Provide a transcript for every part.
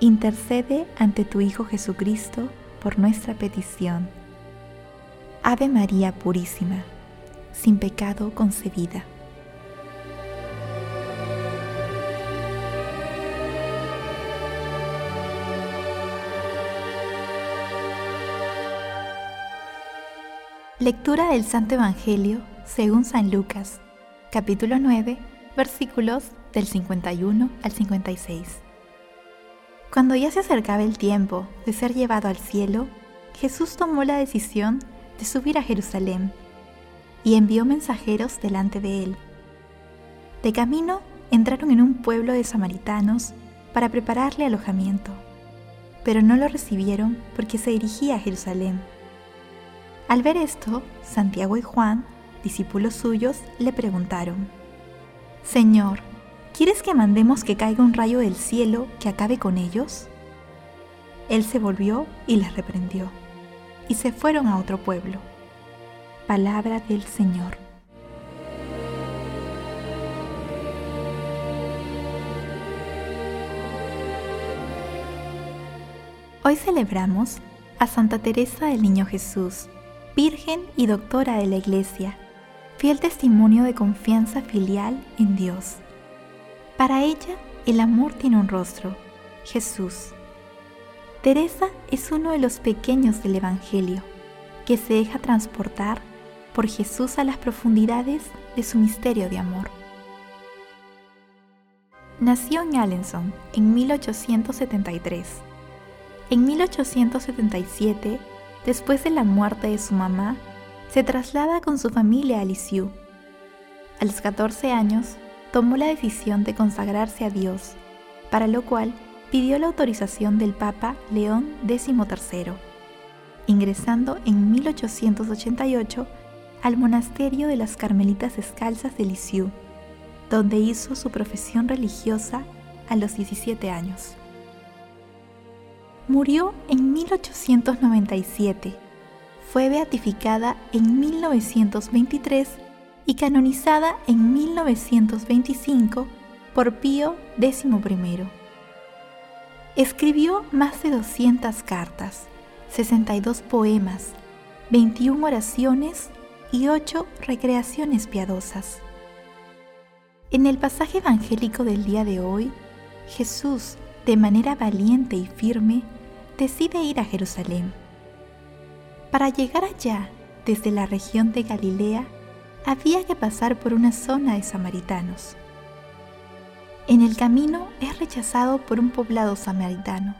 intercede ante tu Hijo Jesucristo por nuestra petición. Ave María Purísima, sin pecado concebida. Lectura del Santo Evangelio según San Lucas, capítulo 9, versículos del 51 al 56. Cuando ya se acercaba el tiempo de ser llevado al cielo, Jesús tomó la decisión de subir a Jerusalén y envió mensajeros delante de él. De camino entraron en un pueblo de samaritanos para prepararle alojamiento, pero no lo recibieron porque se dirigía a Jerusalén. Al ver esto, Santiago y Juan, discípulos suyos, le preguntaron, Señor, ¿Quieres que mandemos que caiga un rayo del cielo que acabe con ellos? Él se volvió y les reprendió, y se fueron a otro pueblo. Palabra del Señor. Hoy celebramos a Santa Teresa del Niño Jesús, Virgen y Doctora de la Iglesia, fiel testimonio de confianza filial en Dios. Para ella, el amor tiene un rostro, Jesús. Teresa es uno de los pequeños del Evangelio, que se deja transportar por Jesús a las profundidades de su misterio de amor. Nació en Alençon en 1873. En 1877, después de la muerte de su mamá, se traslada con su familia a Lisieux. A los 14 años, tomó la decisión de consagrarse a Dios, para lo cual pidió la autorización del Papa León XIII, ingresando en 1888 al monasterio de las Carmelitas Descalzas de Lisieux, donde hizo su profesión religiosa a los 17 años. Murió en 1897. Fue beatificada en 1923 y canonizada en 1925 por Pío XI. Escribió más de 200 cartas, 62 poemas, 21 oraciones y 8 recreaciones piadosas. En el pasaje evangélico del día de hoy, Jesús, de manera valiente y firme, decide ir a Jerusalén. Para llegar allá, desde la región de Galilea, había que pasar por una zona de samaritanos. En el camino es rechazado por un poblado samaritano,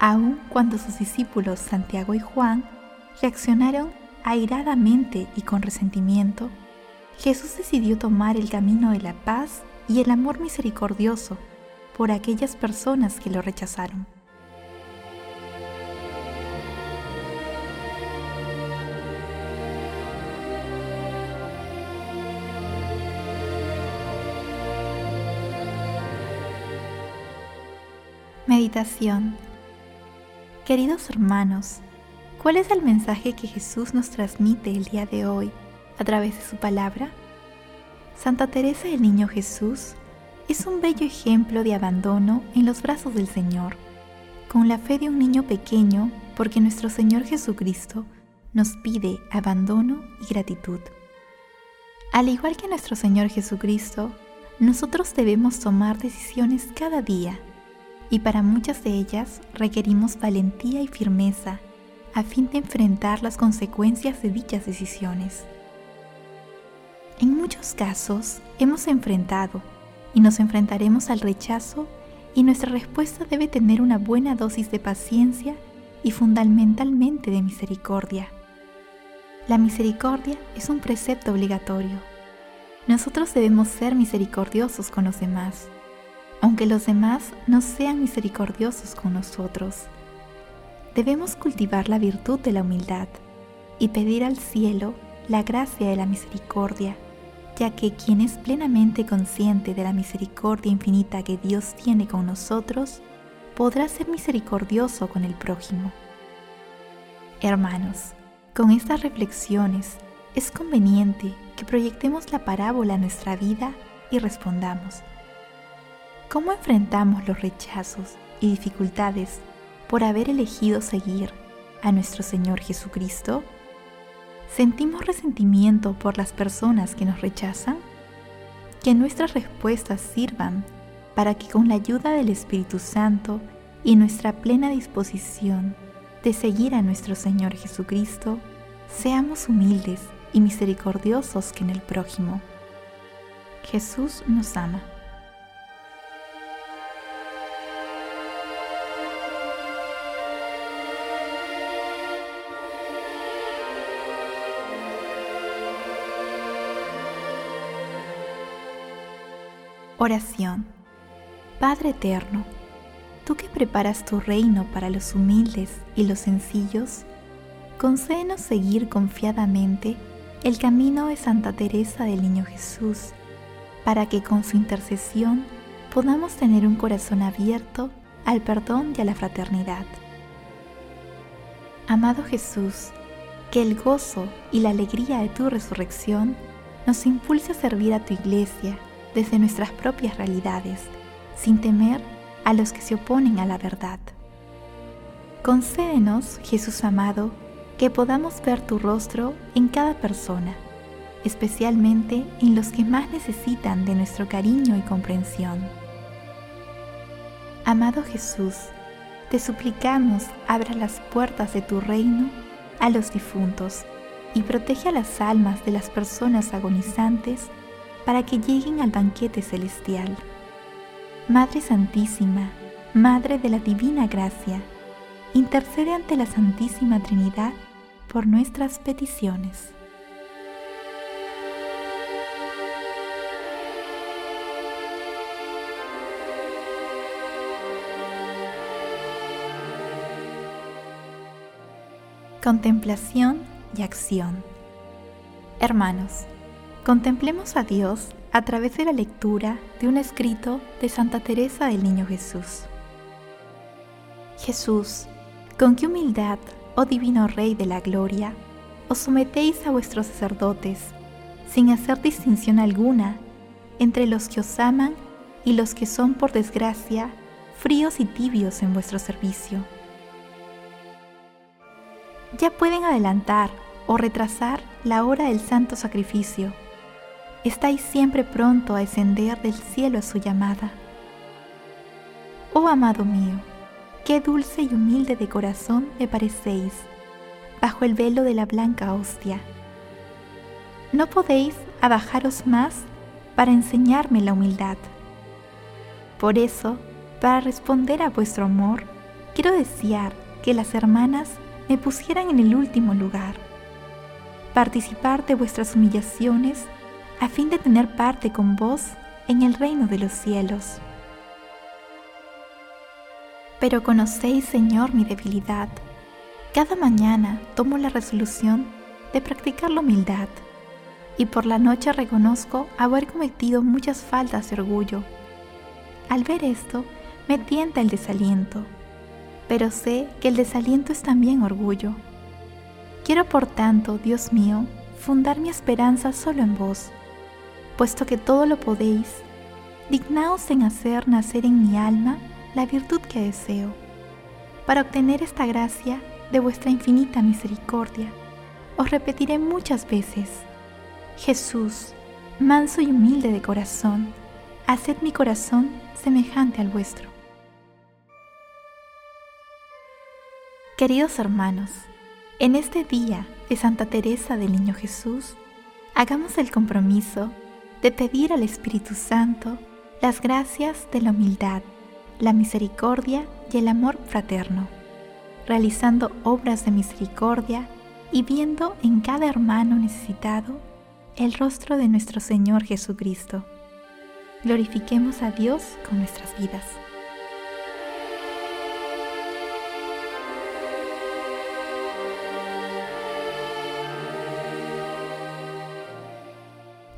aun cuando sus discípulos Santiago y Juan reaccionaron airadamente y con resentimiento, Jesús decidió tomar el camino de la paz y el amor misericordioso por aquellas personas que lo rechazaron. Meditación Queridos hermanos, ¿cuál es el mensaje que Jesús nos transmite el día de hoy a través de su palabra? Santa Teresa del Niño Jesús es un bello ejemplo de abandono en los brazos del Señor, con la fe de un niño pequeño porque nuestro Señor Jesucristo nos pide abandono y gratitud. Al igual que nuestro Señor Jesucristo, nosotros debemos tomar decisiones cada día y para muchas de ellas requerimos valentía y firmeza a fin de enfrentar las consecuencias de dichas decisiones. En muchos casos hemos enfrentado y nos enfrentaremos al rechazo y nuestra respuesta debe tener una buena dosis de paciencia y fundamentalmente de misericordia. La misericordia es un precepto obligatorio. Nosotros debemos ser misericordiosos con los demás aunque los demás no sean misericordiosos con nosotros. debemos cultivar la virtud de la humildad y pedir al cielo la gracia de la misericordia, ya que quien es plenamente consciente de la misericordia infinita que Dios tiene con nosotros, podrá ser misericordioso con el prójimo. Hermanos, con estas reflexiones es conveniente que proyectemos la parábola a nuestra vida y respondamos. ¿Cómo enfrentamos los rechazos y dificultades por haber elegido seguir a nuestro Señor Jesucristo? ¿Sentimos resentimiento por las personas que nos rechazan? Que nuestras respuestas sirvan para que con la ayuda del Espíritu Santo y nuestra plena disposición de seguir a nuestro Señor Jesucristo, seamos humildes y misericordiosos que en el prójimo. Jesús nos ama. Oración. Padre Eterno, tú que preparas tu reino para los humildes y los sencillos, concédenos seguir confiadamente el camino de Santa Teresa del Niño Jesús, para que con su intercesión podamos tener un corazón abierto al perdón y a la fraternidad. Amado Jesús, que el gozo y la alegría de tu resurrección nos impulse a servir a tu iglesia desde nuestras propias realidades, sin temer a los que se oponen a la verdad. Concédenos, Jesús amado, que podamos ver tu rostro en cada persona, especialmente en los que más necesitan de nuestro cariño y comprensión. Amado Jesús, te suplicamos abra las puertas de tu reino a los difuntos y protege a las almas de las personas agonizantes para que lleguen al banquete celestial. Madre Santísima, Madre de la Divina Gracia, intercede ante la Santísima Trinidad por nuestras peticiones. Contemplación y acción. Hermanos, Contemplemos a Dios a través de la lectura de un escrito de Santa Teresa del Niño Jesús. Jesús, con qué humildad, oh divino Rey de la Gloria, os sometéis a vuestros sacerdotes, sin hacer distinción alguna entre los que os aman y los que son, por desgracia, fríos y tibios en vuestro servicio. Ya pueden adelantar o retrasar la hora del santo sacrificio estáis siempre pronto a descender del cielo a su llamada. Oh amado mío, qué dulce y humilde de corazón me parecéis, bajo el velo de la blanca hostia. ¿No podéis abajaros más para enseñarme la humildad? Por eso, para responder a vuestro amor, quiero desear que las hermanas me pusieran en el último lugar. Participar de vuestras humillaciones a fin de tener parte con vos en el reino de los cielos. Pero conocéis, Señor, mi debilidad. Cada mañana tomo la resolución de practicar la humildad, y por la noche reconozco haber cometido muchas faltas de orgullo. Al ver esto, me tienta el desaliento, pero sé que el desaliento es también orgullo. Quiero, por tanto, Dios mío, fundar mi esperanza solo en vos puesto que todo lo podéis, dignaos en hacer nacer en mi alma la virtud que deseo. Para obtener esta gracia de vuestra infinita misericordia, os repetiré muchas veces, Jesús, manso y humilde de corazón, haced mi corazón semejante al vuestro. Queridos hermanos, en este día de Santa Teresa del Niño Jesús, hagamos el compromiso de pedir al Espíritu Santo las gracias de la humildad, la misericordia y el amor fraterno, realizando obras de misericordia y viendo en cada hermano necesitado el rostro de nuestro Señor Jesucristo. Glorifiquemos a Dios con nuestras vidas.